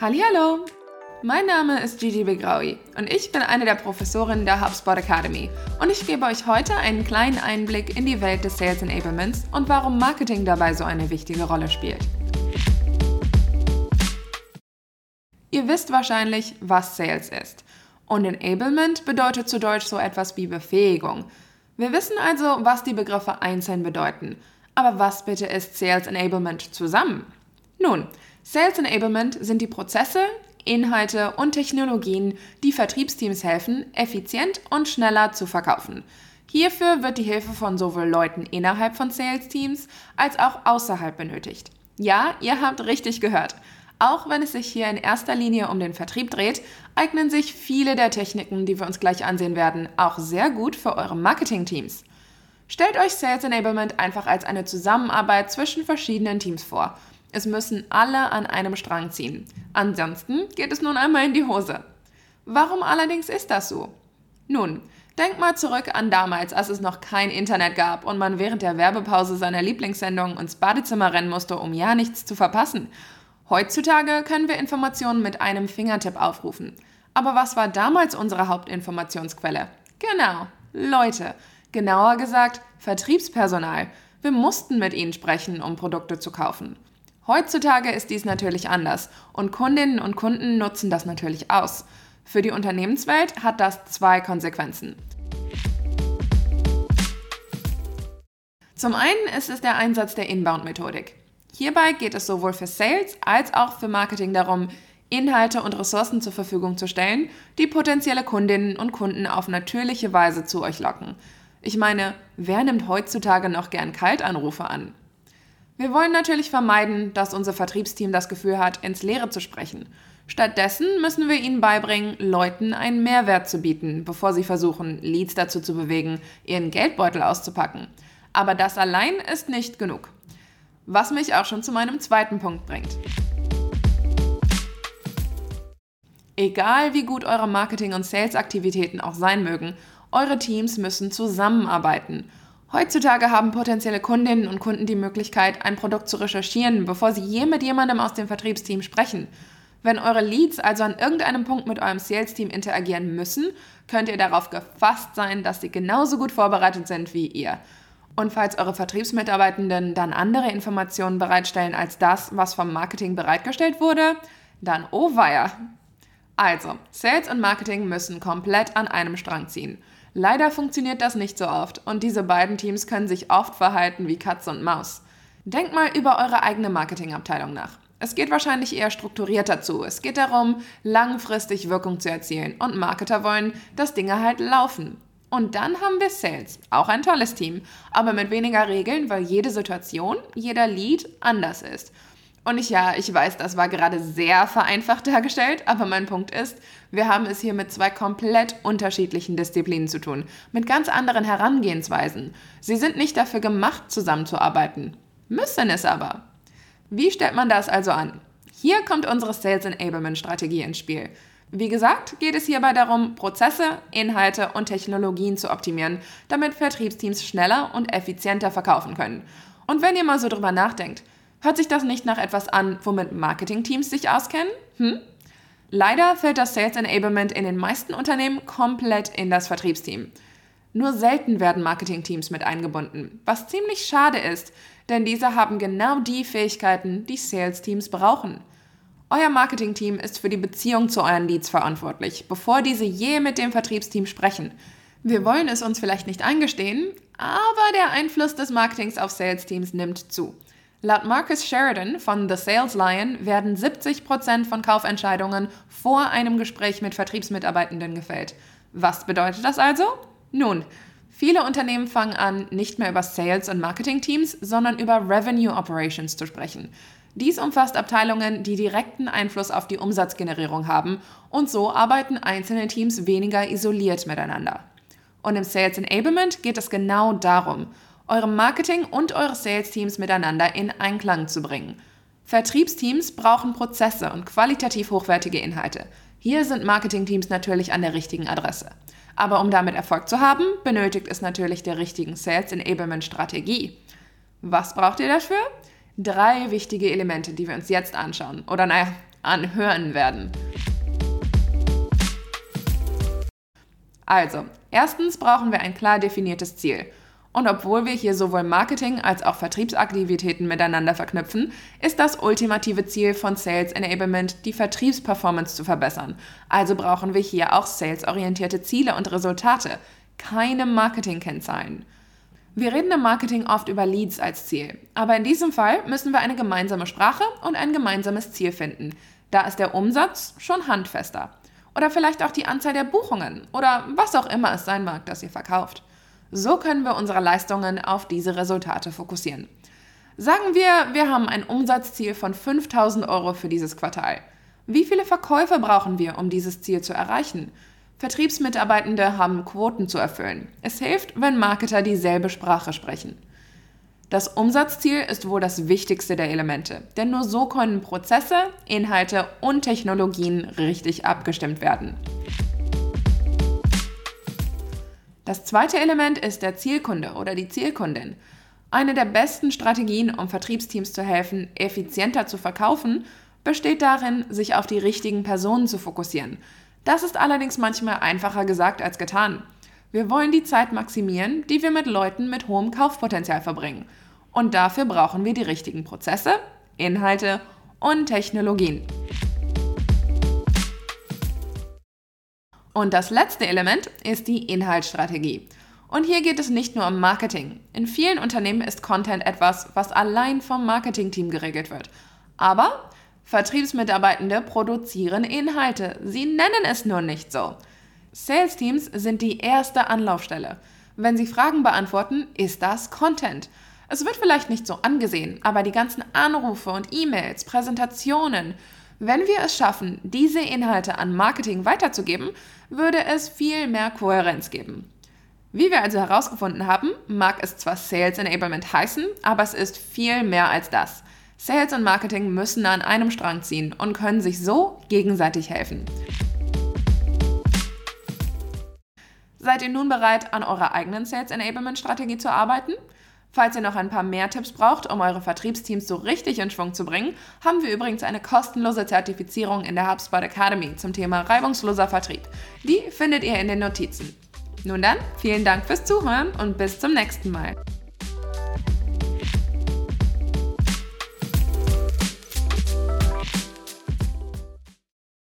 Hallo, mein Name ist Gigi Begraui und ich bin eine der Professorinnen der HubSpot Academy und ich gebe euch heute einen kleinen Einblick in die Welt des Sales Enablements und warum Marketing dabei so eine wichtige Rolle spielt. Ihr wisst wahrscheinlich, was Sales ist. Und Enablement bedeutet zu Deutsch so etwas wie Befähigung. Wir wissen also, was die Begriffe einzeln bedeuten. Aber was bitte ist Sales Enablement zusammen? Nun, Sales Enablement sind die Prozesse, Inhalte und Technologien, die Vertriebsteams helfen, effizient und schneller zu verkaufen. Hierfür wird die Hilfe von sowohl Leuten innerhalb von Sales-Teams als auch außerhalb benötigt. Ja, ihr habt richtig gehört. Auch wenn es sich hier in erster Linie um den Vertrieb dreht, eignen sich viele der Techniken, die wir uns gleich ansehen werden, auch sehr gut für eure Marketing-Teams. Stellt euch Sales Enablement einfach als eine Zusammenarbeit zwischen verschiedenen Teams vor – es müssen alle an einem Strang ziehen. Ansonsten geht es nun einmal in die Hose. Warum allerdings ist das so? Nun, denk mal zurück an damals, als es noch kein Internet gab und man während der Werbepause seiner Lieblingssendung ins Badezimmer rennen musste, um ja nichts zu verpassen. Heutzutage können wir Informationen mit einem Fingertipp aufrufen. Aber was war damals unsere Hauptinformationsquelle? Genau, Leute. Genauer gesagt, Vertriebspersonal. Wir mussten mit ihnen sprechen, um Produkte zu kaufen. Heutzutage ist dies natürlich anders und Kundinnen und Kunden nutzen das natürlich aus. Für die Unternehmenswelt hat das zwei Konsequenzen. Zum einen ist es der Einsatz der Inbound-Methodik. Hierbei geht es sowohl für Sales als auch für Marketing darum, Inhalte und Ressourcen zur Verfügung zu stellen, die potenzielle Kundinnen und Kunden auf natürliche Weise zu euch locken. Ich meine, wer nimmt heutzutage noch gern Kaltanrufe an? Wir wollen natürlich vermeiden, dass unser Vertriebsteam das Gefühl hat, ins Leere zu sprechen. Stattdessen müssen wir ihnen beibringen, Leuten einen Mehrwert zu bieten, bevor sie versuchen, Leads dazu zu bewegen, ihren Geldbeutel auszupacken. Aber das allein ist nicht genug. Was mich auch schon zu meinem zweiten Punkt bringt. Egal wie gut eure Marketing- und Sales-Aktivitäten auch sein mögen, eure Teams müssen zusammenarbeiten – Heutzutage haben potenzielle Kundinnen und Kunden die Möglichkeit, ein Produkt zu recherchieren, bevor sie je mit jemandem aus dem Vertriebsteam sprechen. Wenn eure Leads also an irgendeinem Punkt mit eurem Sales-Team interagieren müssen, könnt ihr darauf gefasst sein, dass sie genauso gut vorbereitet sind wie ihr. Und falls eure Vertriebsmitarbeitenden dann andere Informationen bereitstellen als das, was vom Marketing bereitgestellt wurde, dann oh weia. Also, Sales und Marketing müssen komplett an einem Strang ziehen. Leider funktioniert das nicht so oft und diese beiden Teams können sich oft verhalten wie Katze und Maus. Denkt mal über eure eigene Marketingabteilung nach. Es geht wahrscheinlich eher strukturierter zu. Es geht darum, langfristig Wirkung zu erzielen und Marketer wollen, dass Dinge halt laufen. Und dann haben wir Sales, auch ein tolles Team, aber mit weniger Regeln, weil jede Situation, jeder Lead anders ist. Und ich ja, ich weiß, das war gerade sehr vereinfacht dargestellt, aber mein Punkt ist, wir haben es hier mit zwei komplett unterschiedlichen Disziplinen zu tun, mit ganz anderen Herangehensweisen. Sie sind nicht dafür gemacht, zusammenzuarbeiten, müssen es aber. Wie stellt man das also an? Hier kommt unsere Sales Enablement Strategie ins Spiel. Wie gesagt, geht es hierbei darum, Prozesse, Inhalte und Technologien zu optimieren, damit Vertriebsteams schneller und effizienter verkaufen können. Und wenn ihr mal so drüber nachdenkt, Hört sich das nicht nach etwas an, womit Marketingteams sich auskennen? Hm? Leider fällt das Sales Enablement in den meisten Unternehmen komplett in das Vertriebsteam. Nur selten werden Marketingteams mit eingebunden, was ziemlich schade ist, denn diese haben genau die Fähigkeiten, die Sales-Teams brauchen. Euer Marketingteam ist für die Beziehung zu euren Leads verantwortlich, bevor diese je mit dem Vertriebsteam sprechen. Wir wollen es uns vielleicht nicht eingestehen, aber der Einfluss des Marketings auf Sales-Teams nimmt zu. Laut Marcus Sheridan von The Sales Lion werden 70% von Kaufentscheidungen vor einem Gespräch mit Vertriebsmitarbeitenden gefällt. Was bedeutet das also? Nun, viele Unternehmen fangen an, nicht mehr über Sales- und Marketing-Teams, sondern über Revenue Operations zu sprechen. Dies umfasst Abteilungen, die direkten Einfluss auf die Umsatzgenerierung haben und so arbeiten einzelne Teams weniger isoliert miteinander. Und im Sales Enablement geht es genau darum eure Marketing- und eure Sales-Teams miteinander in Einklang zu bringen. Vertriebsteams brauchen Prozesse und qualitativ hochwertige Inhalte. Hier sind Marketingteams natürlich an der richtigen Adresse. Aber um damit Erfolg zu haben, benötigt es natürlich der richtigen Sales Enablement Strategie. Was braucht ihr dafür? Drei wichtige Elemente, die wir uns jetzt anschauen. Oder naja, anhören werden. Also, erstens brauchen wir ein klar definiertes Ziel. Und obwohl wir hier sowohl Marketing als auch Vertriebsaktivitäten miteinander verknüpfen, ist das ultimative Ziel von Sales Enablement, die Vertriebsperformance zu verbessern. Also brauchen wir hier auch salesorientierte Ziele und Resultate, keine Marketingkennzahlen. Wir reden im Marketing oft über Leads als Ziel, aber in diesem Fall müssen wir eine gemeinsame Sprache und ein gemeinsames Ziel finden. Da ist der Umsatz schon handfester. Oder vielleicht auch die Anzahl der Buchungen oder was auch immer es sein mag, das ihr verkauft. So können wir unsere Leistungen auf diese Resultate fokussieren. Sagen wir, wir haben ein Umsatzziel von 5000 Euro für dieses Quartal. Wie viele Verkäufe brauchen wir, um dieses Ziel zu erreichen? Vertriebsmitarbeitende haben Quoten zu erfüllen. Es hilft, wenn Marketer dieselbe Sprache sprechen. Das Umsatzziel ist wohl das wichtigste der Elemente, denn nur so können Prozesse, Inhalte und Technologien richtig abgestimmt werden. Das zweite Element ist der Zielkunde oder die Zielkundin. Eine der besten Strategien, um Vertriebsteams zu helfen, effizienter zu verkaufen, besteht darin, sich auf die richtigen Personen zu fokussieren. Das ist allerdings manchmal einfacher gesagt als getan. Wir wollen die Zeit maximieren, die wir mit Leuten mit hohem Kaufpotenzial verbringen. Und dafür brauchen wir die richtigen Prozesse, Inhalte und Technologien. Und das letzte Element ist die Inhaltsstrategie. Und hier geht es nicht nur um Marketing. In vielen Unternehmen ist Content etwas, was allein vom Marketingteam geregelt wird. Aber Vertriebsmitarbeitende produzieren Inhalte. Sie nennen es nur nicht so. Sales Teams sind die erste Anlaufstelle. Wenn sie Fragen beantworten, ist das Content. Es wird vielleicht nicht so angesehen, aber die ganzen Anrufe und E-Mails, Präsentationen, wenn wir es schaffen, diese Inhalte an Marketing weiterzugeben, würde es viel mehr Kohärenz geben. Wie wir also herausgefunden haben, mag es zwar Sales Enablement heißen, aber es ist viel mehr als das. Sales und Marketing müssen an einem Strang ziehen und können sich so gegenseitig helfen. Seid ihr nun bereit, an eurer eigenen Sales Enablement Strategie zu arbeiten? Falls ihr noch ein paar mehr Tipps braucht, um eure Vertriebsteams so richtig in Schwung zu bringen, haben wir übrigens eine kostenlose Zertifizierung in der HubSpot Academy zum Thema reibungsloser Vertrieb. Die findet ihr in den Notizen. Nun dann, vielen Dank fürs Zuhören und bis zum nächsten Mal.